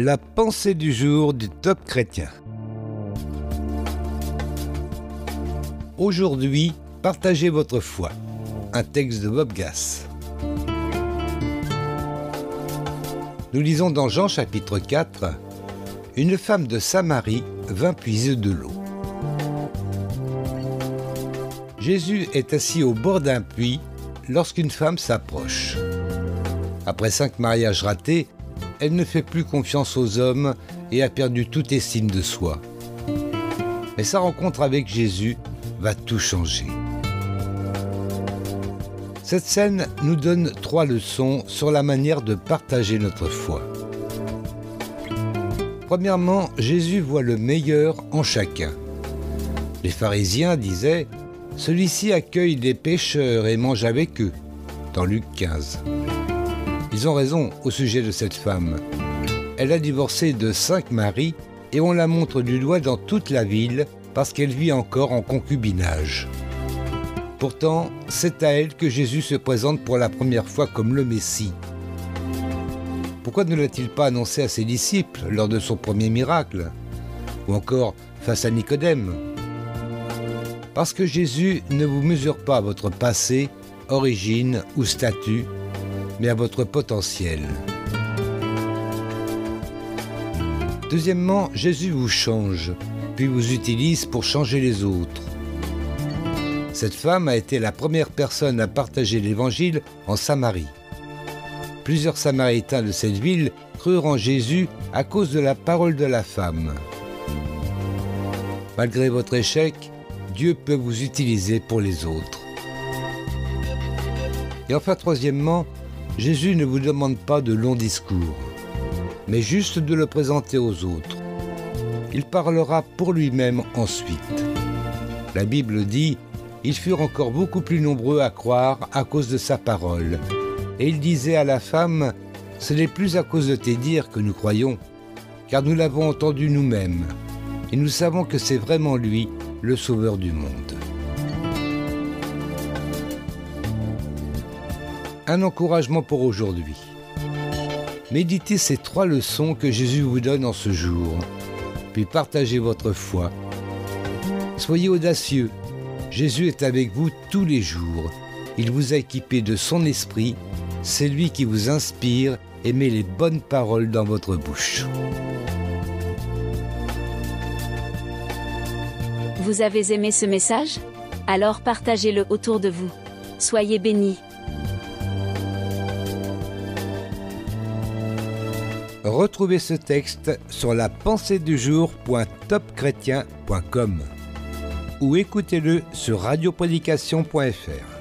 La pensée du jour du top chrétien. Aujourd'hui, partagez votre foi. Un texte de Bob Gass. Nous lisons dans Jean chapitre 4 Une femme de Samarie vint puiser de l'eau. Jésus est assis au bord d'un puits lorsqu'une femme s'approche. Après cinq mariages ratés, elle ne fait plus confiance aux hommes et a perdu toute estime de soi. Mais sa rencontre avec Jésus va tout changer. Cette scène nous donne trois leçons sur la manière de partager notre foi. Premièrement, Jésus voit le meilleur en chacun. Les pharisiens disaient Celui-ci accueille des pécheurs et mange avec eux, dans Luc 15. Ils ont raison au sujet de cette femme. Elle a divorcé de cinq maris et on la montre du doigt dans toute la ville parce qu'elle vit encore en concubinage. Pourtant, c'est à elle que Jésus se présente pour la première fois comme le Messie. Pourquoi ne l'a-t-il pas annoncé à ses disciples lors de son premier miracle? Ou encore face à Nicodème? Parce que Jésus ne vous mesure pas votre passé, origine ou statut, mais à votre potentiel. Deuxièmement, Jésus vous change, puis vous utilise pour changer les autres. Cette femme a été la première personne à partager l'Évangile en Samarie. Plusieurs Samaritains de cette ville crurent en Jésus à cause de la parole de la femme. Malgré votre échec, Dieu peut vous utiliser pour les autres. Et enfin, troisièmement, Jésus ne vous demande pas de longs discours, mais juste de le présenter aux autres. Il parlera pour lui-même ensuite. La Bible dit, Ils furent encore beaucoup plus nombreux à croire à cause de sa parole. Et il disait à la femme, Ce n'est plus à cause de tes dires que nous croyons, car nous l'avons entendu nous-mêmes, et nous savons que c'est vraiment lui, le Sauveur du monde. Un encouragement pour aujourd'hui. Méditez ces trois leçons que Jésus vous donne en ce jour, puis partagez votre foi. Soyez audacieux. Jésus est avec vous tous les jours. Il vous a équipé de son esprit. C'est lui qui vous inspire et met les bonnes paroles dans votre bouche. Vous avez aimé ce message? Alors partagez-le autour de vous. Soyez bénis. Retrouvez ce texte sur la pensée du jour.topchrétien.com ou écoutez-le sur radioprédication.fr.